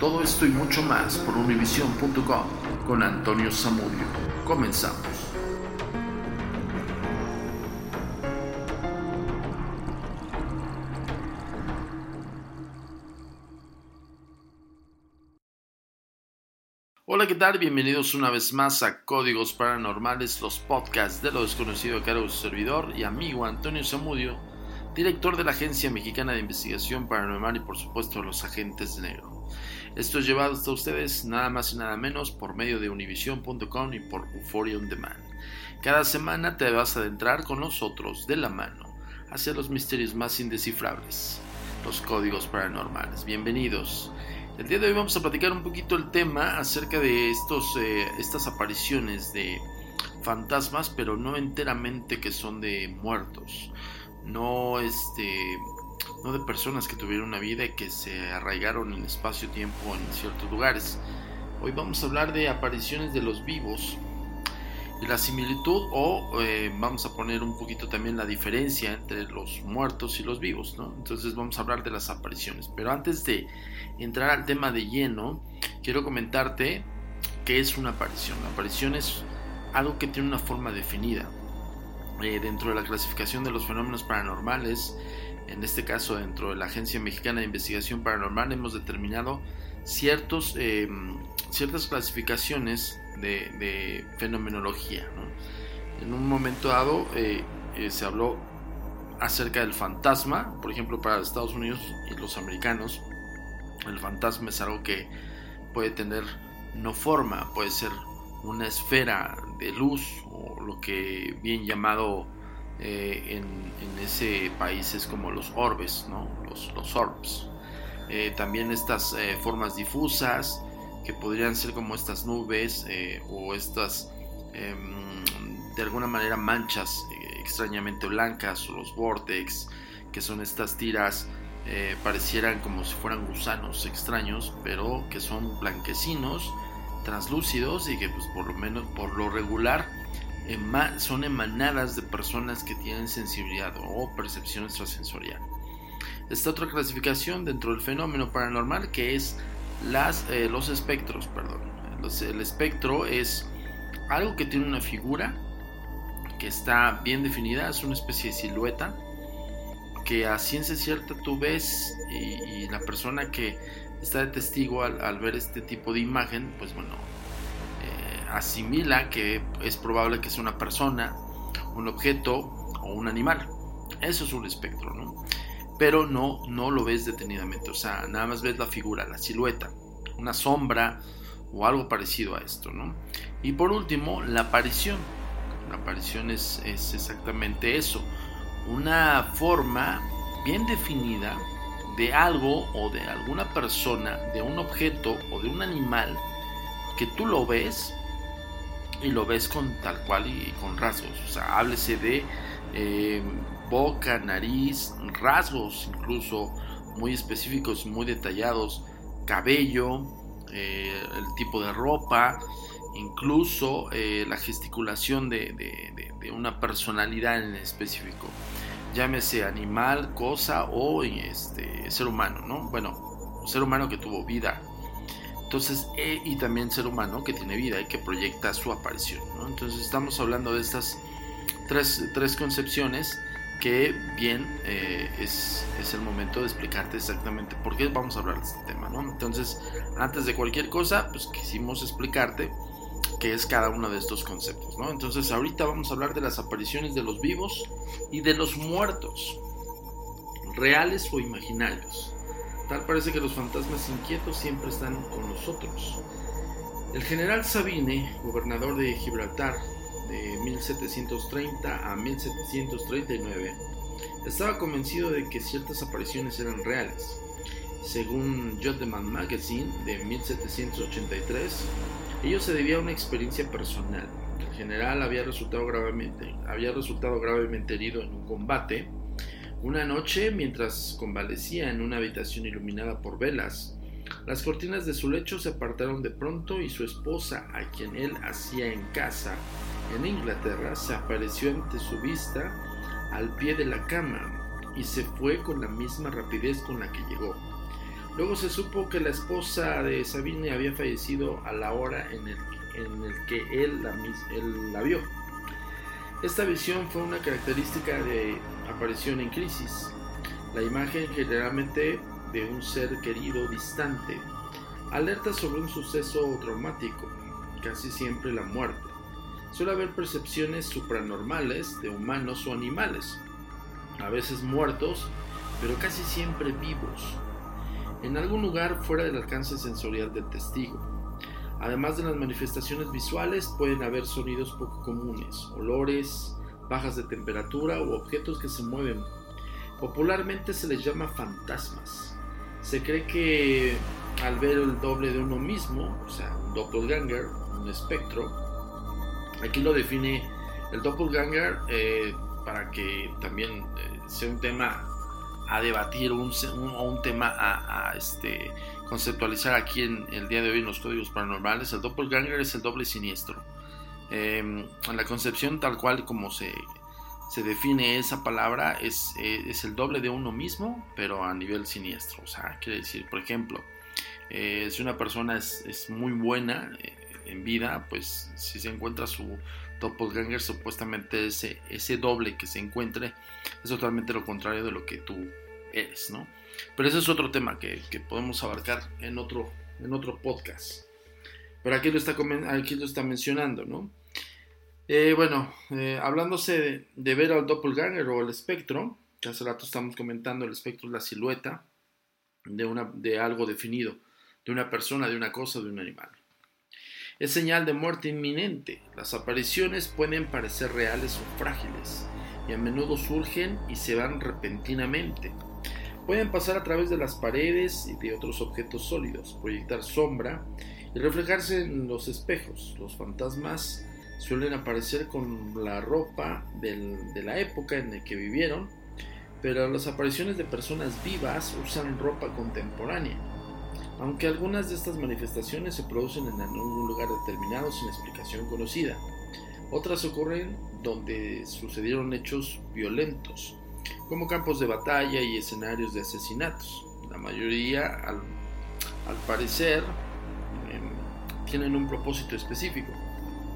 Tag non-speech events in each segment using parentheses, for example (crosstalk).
Todo esto y mucho más por univision.com con Antonio Zamudio. Comenzamos. Hola, ¿qué tal? Bienvenidos una vez más a Códigos Paranormales, los podcasts de lo desconocido a cargo de su servidor y amigo Antonio Zamudio, director de la Agencia Mexicana de Investigación Paranormal y por supuesto los agentes de negro. Esto es llevado hasta ustedes nada más y nada menos por medio de univision.com y por Euphoria On Demand. Cada semana te vas a adentrar con nosotros de la mano hacia los misterios más indescifrables, los códigos paranormales. Bienvenidos. El día de hoy vamos a platicar un poquito el tema acerca de estos, eh, estas apariciones de fantasmas, pero no enteramente que son de muertos. No este no de personas que tuvieron una vida y que se arraigaron en espacio-tiempo en ciertos lugares. Hoy vamos a hablar de apariciones de los vivos y la similitud o eh, vamos a poner un poquito también la diferencia entre los muertos y los vivos, ¿no? Entonces vamos a hablar de las apariciones. Pero antes de entrar al tema de lleno, quiero comentarte qué es una aparición. La aparición es algo que tiene una forma definida. Eh, dentro de la clasificación de los fenómenos paranormales, en este caso dentro de la Agencia Mexicana de Investigación Paranormal, hemos determinado ciertos, eh, ciertas clasificaciones de, fenomenología. En un momento dado eh, eh, se habló acerca del fantasma, por ejemplo, para Estados Unidos y los americanos, el fantasma es algo que puede tener no forma, puede ser una esfera de luz o lo que bien llamado eh, en, ese país es como los orbes, ¿no? los, orbs. Eh, también estas eh, formas difusas que podrían ser como estas nubes o estas em, de alguna manera manchas extrañamente blancas o los vortex que son estas tiras parecieran como si fueran gusanos extraños pero que son blanquecinos translúcidos y que pues por lo menos por lo regular son emanadas de personas que tienen sensibilidad o percepción extrasensorial. Esta otra clasificación dentro del fenómeno paranormal que es las, eh, los espectros. Perdón. el espectro es algo que tiene una figura que está bien definida, es una especie de silueta que a ciencia cierta tú ves y, la persona que está de testigo al, al ver este tipo de imagen, pues bueno, asimila que es probable que sea una persona, un objeto o un animal. Eso es un espectro, ¿no? Pero no, no lo ves detenidamente, o sea, nada más ves la figura, la silueta, una sombra o algo parecido a esto, ¿no? Y por último, la aparición. La aparición es, es exactamente eso, una forma bien definida de algo o de alguna persona, de un objeto o de un animal que tú lo ves y lo ves con tal cual y con rasgos. O sea, háblese de eh, boca, nariz, rasgos incluso muy específicos, muy detallados, cabello, eh, el tipo de ropa, incluso eh, la gesticulación de, una personalidad en específico. Llámese animal, cosa o este, ser humano, ¿no? Bueno, ser humano que tuvo vida entonces, e, y también ser humano que tiene vida y que proyecta su aparición. Entonces, estamos hablando de estas tres, tres concepciones que bien eh, es, es, el momento de explicarte exactamente por qué vamos a hablar de este tema. ¿no? Entonces, antes de cualquier cosa, pues quisimos explicarte qué es cada uno de estos conceptos. ¿no? Entonces, ahorita vamos a hablar de las apariciones de los vivos y de los muertos, reales o imaginarios. Tal parece que los fantasmas inquietos siempre están con nosotros. El general Sabine, gobernador de Gibraltar de 1730 a 1739, estaba convencido de que ciertas apariciones eran reales. Según Jodeman Magazine de 1783, ello se debía a una experiencia personal. El general había resultado gravemente, había resultado gravemente herido en un combate. Una noche, mientras convalecía en una habitación iluminada por velas, las cortinas de su lecho se apartaron de pronto y su esposa, a quien él hacía en casa en Inglaterra, se apareció ante su vista al pie de la cama y se fue con la misma rapidez con la que llegó. Luego se supo que la esposa de Sabine había fallecido a la hora en el, que él la, él la vio. Esta visión fue una característica de aparición en crisis. La imagen generalmente de un ser querido distante alerta sobre un suceso traumático, casi siempre la muerte. Suele haber percepciones supranormales de humanos o animales, a veces muertos, pero casi siempre vivos, en algún lugar fuera del alcance sensorial del testigo. Además de las manifestaciones visuales, pueden haber sonidos poco comunes, olores, bajas de temperatura u objetos que se mueven. Popularmente se les llama fantasmas. Se cree que al ver el doble de uno mismo, o sea, un doppelganger, un espectro, aquí lo define el doppelganger eh, para que también eh, sea un tema a debatir o un, tema a, este, conceptualizar aquí en el día de hoy en los códigos paranormales. El doppelganger es el doble siniestro. Em, la concepción tal cual como se, se define esa palabra es, eh, es, el doble de uno mismo, pero a nivel siniestro. O sea, quiere decir, por ejemplo, eh, si una persona es, es muy buena en vida, pues si se encuentra su doppelganger, supuestamente ese, ese doble que se encuentre es totalmente lo contrario de lo que tú eres, ¿no? Pero ese es otro tema que, podemos abarcar en otro, en otro podcast. Pero aquí lo está, aquí lo está mencionando, ¿no? Eh, bueno, eh, hablándose de, ver al doppelganger o el espectro, que hace rato estamos comentando, el espectro es la silueta de, una, de algo definido, de una persona, de una cosa, de un animal es señal de muerte inminente. Las apariciones pueden parecer reales o frágiles y a menudo surgen y se van repentinamente. Pueden pasar a través de las paredes y de otros objetos sólidos, proyectar sombra y reflejarse en los espejos. Los fantasmas suelen aparecer con la ropa de la época en la que vivieron, pero las apariciones de personas vivas usan ropa contemporánea aunque algunas de estas manifestaciones se producen en algún lugar determinado sin explicación conocida. Otras ocurren donde sucedieron hechos violentos, como campos de batalla y escenarios de asesinatos. La mayoría, al, parecer, tienen un propósito específico.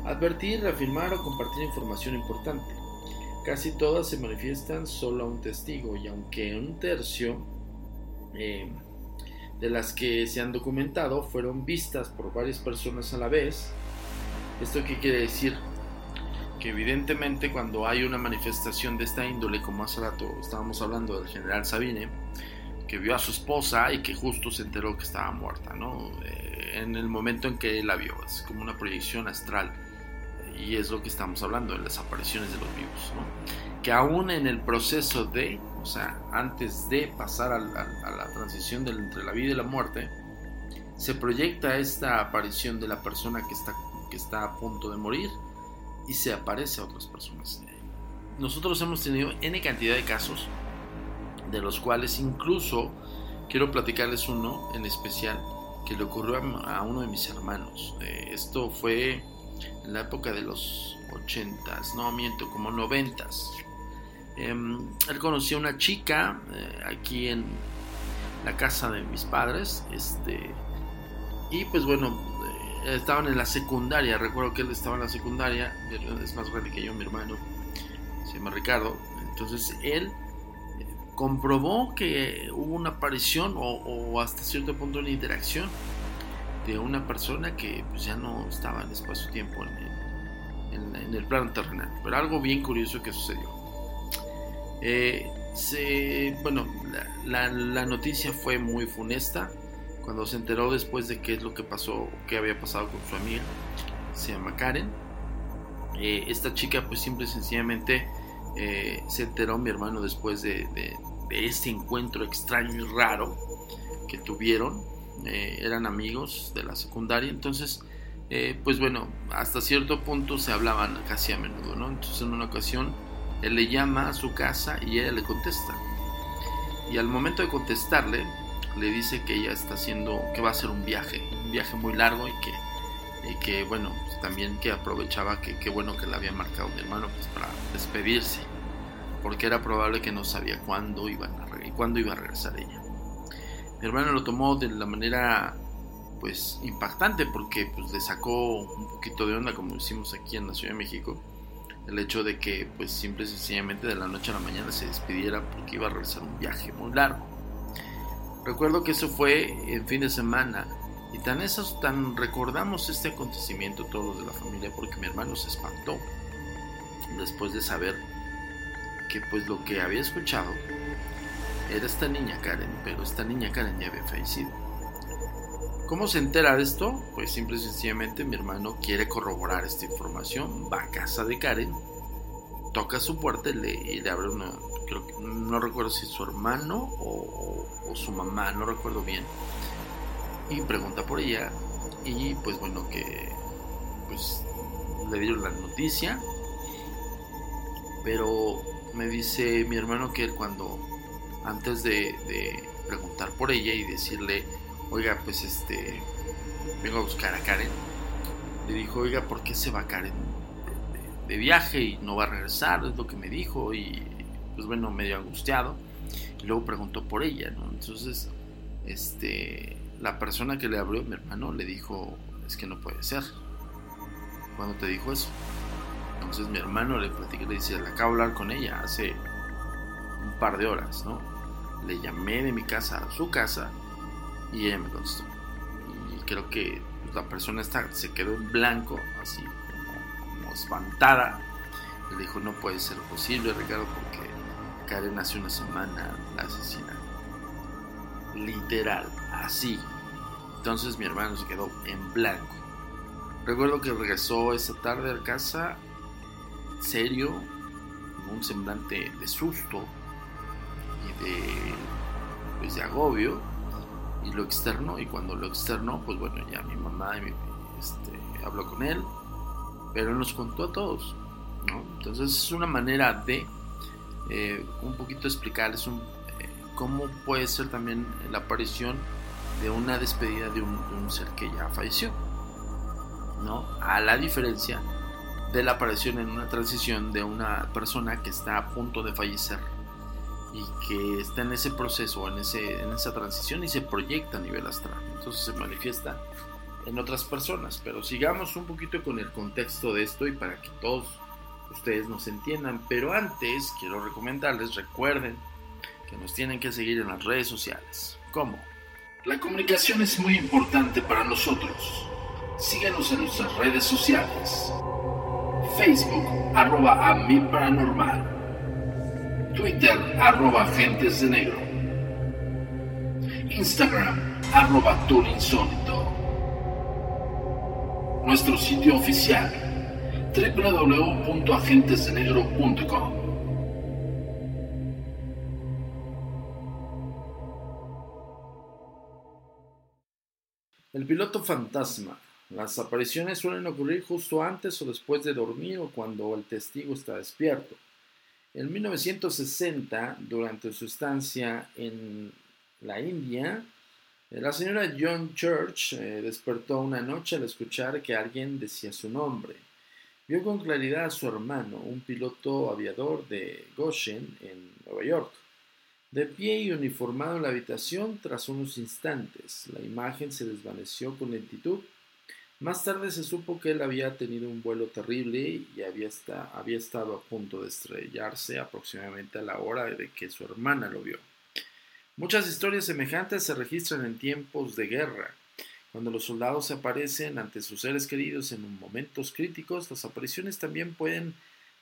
Advertir, reafirmar o compartir información importante. Casi todas se manifiestan solo a un testigo y aunque un tercio em, de las que se han documentado fueron vistas por varias personas a la vez. ¿Esto qué quiere decir? Que evidentemente cuando hay una manifestación de esta índole, como hace rato estábamos hablando del general Sabine, que vio a su esposa y que justo se enteró que estaba muerta, ¿no? Eh, en el momento en que la vio, es como una proyección astral. Y es lo que estamos hablando, de las apariciones de los vivos, ¿no? Que aún en el proceso de o sea, antes de pasar a la, transición entre la vida y la muerte, se proyecta esta aparición de la persona que está, que está a punto de morir y se aparece a otras personas. Nosotros hemos tenido N cantidad de casos, de los cuales incluso quiero platicarles uno en especial que le ocurrió a, uno de mis hermanos. Eh, esto fue en la época de los 80s, no miento, como 90s. Em, él conocía a una chica eh, aquí en la casa de mis padres. Este, y pues bueno, eh, estaban en la secundaria. Recuerdo que él estaba en la secundaria. Es más grande que yo, mi hermano. Se llama Ricardo. Entonces él eh, comprobó que hubo una aparición o, hasta cierto punto una interacción de una persona que pues, ya no estaba en espacio-tiempo en, en el plano terrenal. Pero algo bien curioso que sucedió. Eh, bueno, la, noticia fue muy funesta cuando se enteró después de qué es lo que pasó, qué había pasado con su amiga, se llama Karen. Eh, esta chica pues simple y sencillamente eh, se enteró mi hermano después de, este encuentro extraño y raro que tuvieron. Eh, eran amigos de la secundaria, entonces, eh, pues bueno, hasta cierto punto se hablaban casi a menudo, ¿no? Entonces en una ocasión él le llama a su casa y ella le contesta. Y al momento de contestarle, le dice que ella está haciendo, que va a hacer un viaje, un viaje muy largo y que, y que bueno, también que aprovechaba que qué bueno que le había marcado mi hermano pues para despedirse, porque era probable que no sabía cuándo, a, cuándo iba a regresar ella. Mi hermano lo tomó de la manera pues impactante porque pues le sacó un poquito de onda como decimos aquí en la Ciudad de México el hecho de que pues simple y sencillamente de la noche a la mañana se despidiera porque iba a realizar un viaje muy largo. Recuerdo que eso fue en fin de semana y tan eso, tan recordamos este acontecimiento todos de la familia porque mi hermano se espantó después de saber que pues lo que había escuchado era esta niña Karen, pero esta niña Karen ya había fallecido. ¿Cómo se entera de esto? Pues simple y sencillamente mi hermano quiere corroborar esta información, va a casa de Karen, toca su puerta y le, abre una, creo que, no recuerdo si su hermano o, su mamá, no recuerdo bien, y pregunta por ella y pues bueno que pues le dieron la noticia, pero me dice mi hermano que cuando antes de, de preguntar por ella y decirle oiga, pues este, vengo a buscar a Karen. Le dijo, oiga, ¿por qué se va Karen de, viaje y no va a regresar? Es lo que me dijo y pues bueno, medio angustiado. Y luego preguntó por ella, ¿no? Entonces, este, la persona que le abrió, mi hermano, le dijo, es que no puede ser. ¿Cuándo te dijo eso? Entonces mi hermano le platicó, le dice, le acabo de hablar con ella hace un par de horas, ¿no? Le llamé de mi casa a su casa y ella me contestó. Y creo que la persona esta se quedó en blanco, así como, espantada. Y le dijo, no puede ser posible, Ricardo, porque Karen hace una semana la asesina. Literal, así. Entonces mi hermano se quedó en blanco. Recuerdo que regresó esa tarde a casa, serio, un semblante de susto y de, pues, de agobio y lo externo y cuando lo externo pues bueno ya mi mamá este, habló con él pero nos contó a todos entonces es una manera de eh, un poquito explicarles un, eh, cómo puede ser también la aparición de una despedida de un, de un, ser que ya falleció ¿no? a la diferencia de la aparición en una transición de una persona que está a punto de fallecer y que está en ese proceso, en, ese, en esa transición y se proyecta a nivel astral. Entonces se manifiesta en otras personas. Pero sigamos un poquito con el contexto de esto y para que todos ustedes nos entiendan. Pero antes quiero recomendarles, recuerden que nos tienen que seguir en las redes sociales. ¿Cómo? La comunicación es muy importante para nosotros. Síguenos en nuestras redes sociales. Facebook, arroba a mi paranormal. Twitter, arroba Agentes de Negro. Instagram, arroba Insólito. Nuestro sitio oficial, www.agentesdenegro.com. El piloto fantasma. Las apariciones suelen ocurrir justo antes o después de dormir o cuando el testigo está despierto. En 1960, durante su estancia en la India, eh, la señora John Church eh, despertó una noche al escuchar que alguien decía su nombre. Vio con claridad a su hermano, un piloto aviador de Goshen, en Nueva York, de pie y uniformado en la habitación tras unos instantes. La imagen se desvaneció con lentitud más tarde se supo que él había tenido un vuelo terrible y había, había estado a punto de estrellarse aproximadamente a la hora de que su hermana lo vio. Muchas historias semejantes se registran en tiempos de guerra. Cuando los soldados aparecen ante sus seres queridos en momentos críticos, las apariciones también pueden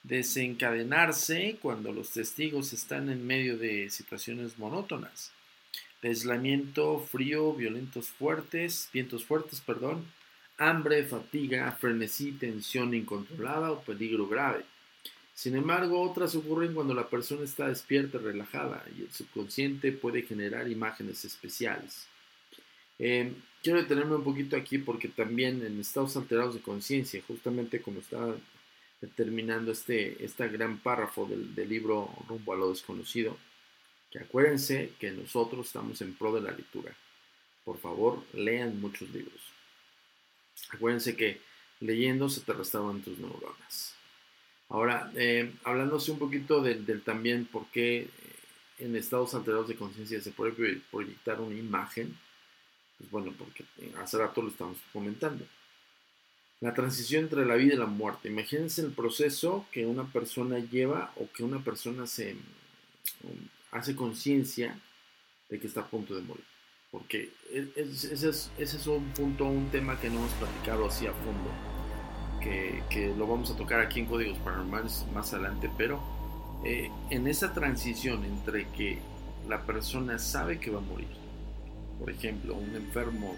desencadenarse cuando los testigos están en medio de situaciones monótonas. aislamiento, frío, violentos fuertes, vientos fuertes, perdón, hambre, fatiga, frenesí, tensión incontrolada o peligro grave. Sin embargo, otras ocurren cuando la persona está despierta relajada y el subconsciente puede generar imágenes especiales. Eh, quiero detenerme un poquito aquí porque también en estados alterados de conciencia, justamente como estaba determinando este, este gran párrafo del, del libro Rumbo a lo desconocido, que acuérdense que nosotros estamos en pro de la lectura. Por favor, lean muchos libros. Acuérdense que leyendo se te restauran tus neuronas. Ahora, eh, hablándose un poquito del, también por qué eh, en estados alterados de conciencia se puede proyectar una imagen, pues bueno, porque hace rato lo estamos comentando. La transición entre la vida y la muerte. Imagínense el proceso que una persona lleva o que una persona se um, hace conciencia de que está a punto de morir. Porque e, ese es, un punto, un tema que no hemos platicado así a fondo, que, lo vamos a tocar aquí en Códigos Paranormales más adelante, pero eh, en esa transición entre que la persona sabe que va a morir, por ejemplo, un enfermo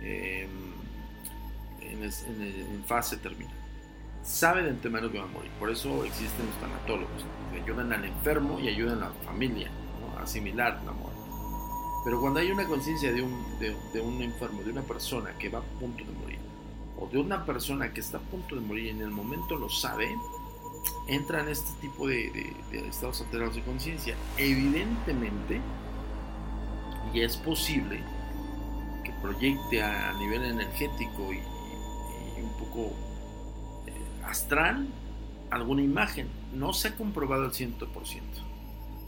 em, en, fase terminal, sabe de antemano que va a morir, por eso existen los tanatólogos, que ayudan al enfermo y ayudan a la familia a asimilar la muerte. Pero cuando hay una conciencia de un, de, un enfermo, de una persona que va a punto de morir, o de una persona que está a punto de morir y en el momento lo sabe, entra en este tipo de, estados alterados de conciencia. Evidentemente, y es posible que proyecte a, nivel energético y, un poco eh, astral alguna imagen. No se ha comprobado al 100%.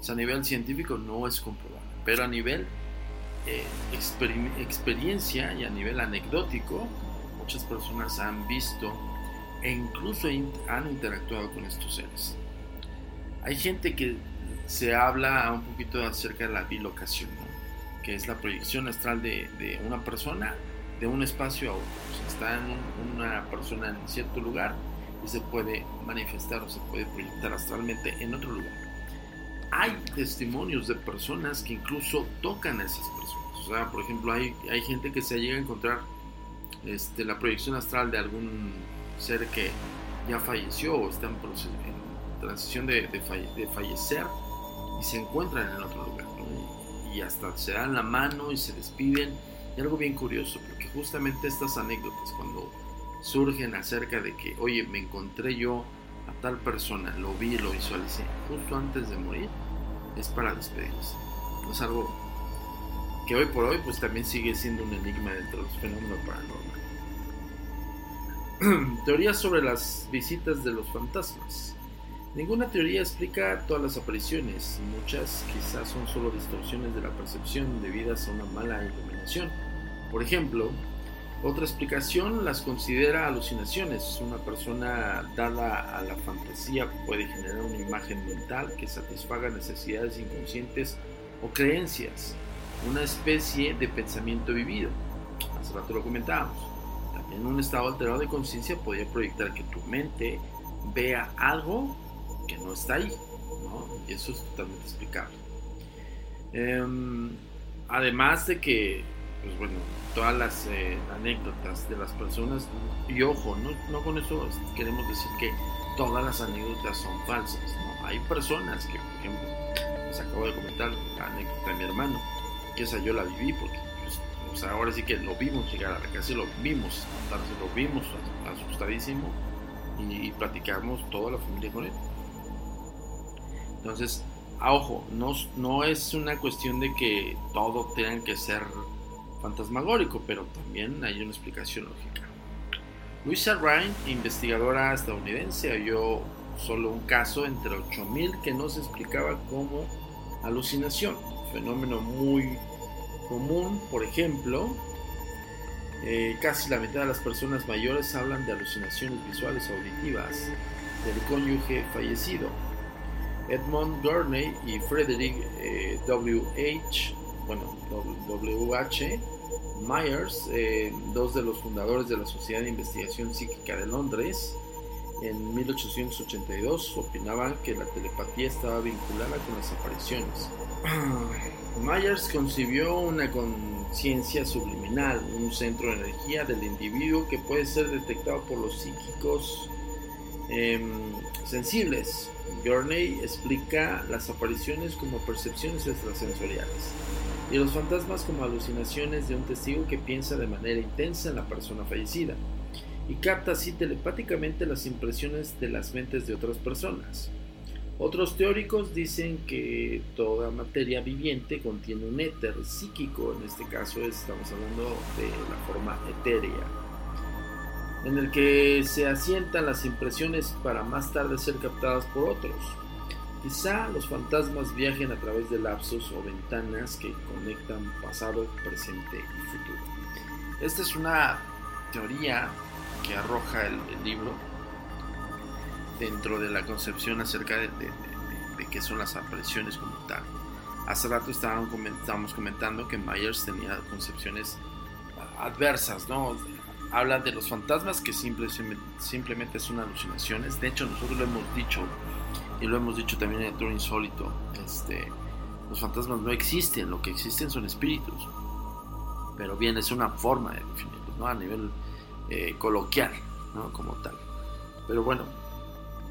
O sea, a nivel científico no es comprobado. Pero a nivel eh, experiencia y a nivel anecdótico, muchas personas han visto e incluso han interactuado con estos seres. Hay gente que se habla un poquito acerca de la bilocación, que es la proyección astral de, una persona de un espacio a otro. está en una persona en cierto lugar y se puede manifestar o se puede proyectar astralmente en otro lugar. Hay testimonios de personas que incluso tocan a esas personas. O sea, por ejemplo, hay, hay gente que se llega a encontrar este, la proyección astral de algún ser que ya falleció o está en, transición de, de, fallecer y se encuentran en otro lugar. Y, hasta se dan la mano y se despiden. Y algo bien curioso, porque justamente estas anécdotas, cuando surgen acerca de que, oye, me encontré yo a tal persona, lo vi, lo visualicé justo antes de morir, es para despedirse. Es algo que hoy por hoy pues también sigue siendo un enigma dentro de los fenómenos paranormales. (clears throat) Teorías sobre las visitas de los fantasmas. Ninguna teoría explica todas las apariciones, muchas quizás son solo distorsiones de la percepción debidas a una mala iluminación. Por ejemplo, otra explicación las considera alucinaciones. Una persona dada a la fantasía puede generar una imagen mental que satisfaga necesidades inconscientes o creencias, una especie de pensamiento vivido. Hace rato lo comentábamos en un estado alterado de conciencia podría proyectar que tu mente vea algo que no está ahí, ¿no? Y eso es totalmente explicable. Em, además de que, pues bueno, todas las eh, anécdotas de las personas, y ojo, no, no, con eso queremos decir que todas las anécdotas son falsas, ¿no? Hay personas que, por ejemplo, les acabo de comentar la anécdota de mi hermano, que esa yo la viví porque sea, ahora sí que lo vimos llegar a la casa, lo vimos lo vimos asustadísimo y, platicamos toda la familia con él. Entonces, a ojo, no, no es una cuestión de que todo tenga que ser fantasmagórico, pero también hay una explicación lógica. Luisa Ryan, investigadora estadounidense, halló solo un caso entre 8000 que no se explicaba como alucinación, fenómeno muy común, por ejemplo, eh, casi la mitad de las personas mayores hablan de alucinaciones visuales o auditivas del cónyuge fallecido. Edmond Gurney y Frederick eh, W. H. Bueno, W. Myers, eh, dos de los fundadores de la Sociedad de Investigación Psíquica de Londres, en 1882 opinaban que la telepatía estaba vinculada con las apariciones. (clears throat) Myers concibió una conciencia subliminal, un centro de energía del individuo que puede ser detectado por los psíquicos em, sensibles. Gurney explica las apariciones como percepciones extrasensoriales. y los fantasmas como alucinaciones de un testigo que piensa de manera intensa en la persona fallecida y capta así telepáticamente las impresiones de las mentes de otras personas. Otros teóricos dicen que toda materia viviente contiene un éter psíquico, en este caso estamos hablando de la forma etérea, en el que se asientan las impresiones para más tarde ser captadas por otros. Quizá los fantasmas viajen a través de lapsos o ventanas que conectan pasado, presente y futuro. Esta es una teoría que arroja el, libro dentro de la concepción acerca de, qué son las apariciones como tal. Hace rato estábamos comentando que Myers tenía concepciones adversas, ¿no? Habla de los fantasmas que simplemente son alucinaciones. De hecho, nosotros lo hemos dicho y lo hemos dicho también en el tour insólito. Este, los fantasmas no existen, lo que existen son espíritus. Pero bien, es una forma de definirlos, ¿no? A nivel eh, coloquial, ¿no? Como tal. Pero bueno,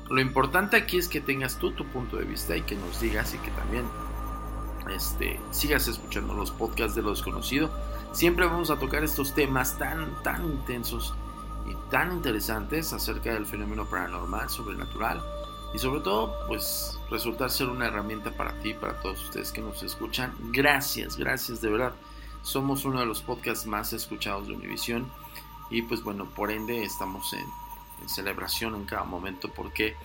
lo importante aquí es que tengas tú tu punto de vista y que nos digas y que también este, sigas escuchando los podcasts de lo desconocido. Siempre vamos a tocar estos temas tan, tan intensos y tan interesantes acerca del fenómeno paranormal, sobrenatural y sobre todo, pues resultar ser una herramienta para ti, para todos ustedes que nos escuchan. Gracias, gracias de verdad. Somos uno de los podcasts más escuchados de Univision y pues bueno, por ende estamos en, celebración en cada momento porque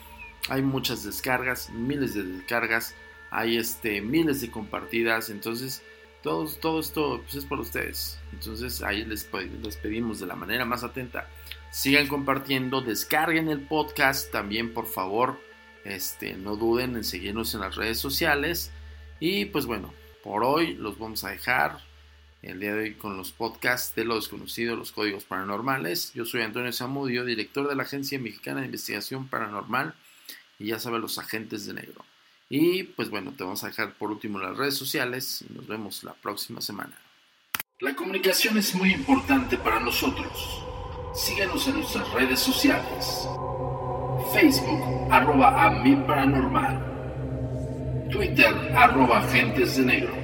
hay muchas descargas, miles de descargas, hay este, miles de compartidas, entonces todo, todo esto pues, es por ustedes. Entonces ahí les, les pedimos de la manera más atenta, sigan compartiendo, descarguen el podcast también por favor, este, no duden en seguirnos en las redes sociales. Y pues bueno, por hoy los vamos a dejar el día de hoy con los podcasts de lo desconocido, los códigos paranormales. Yo soy Antonio Zamudio, director de la Agencia Mexicana de Investigación Paranormal y ya saben los agentes de negro. Y pues bueno, te vamos a dejar por último las redes sociales y nos vemos la próxima semana. La comunicación es muy importante para nosotros. Síguenos en nuestras redes sociales. Facebook, arroba a paranormal. Twitter, arroba agentes de negro.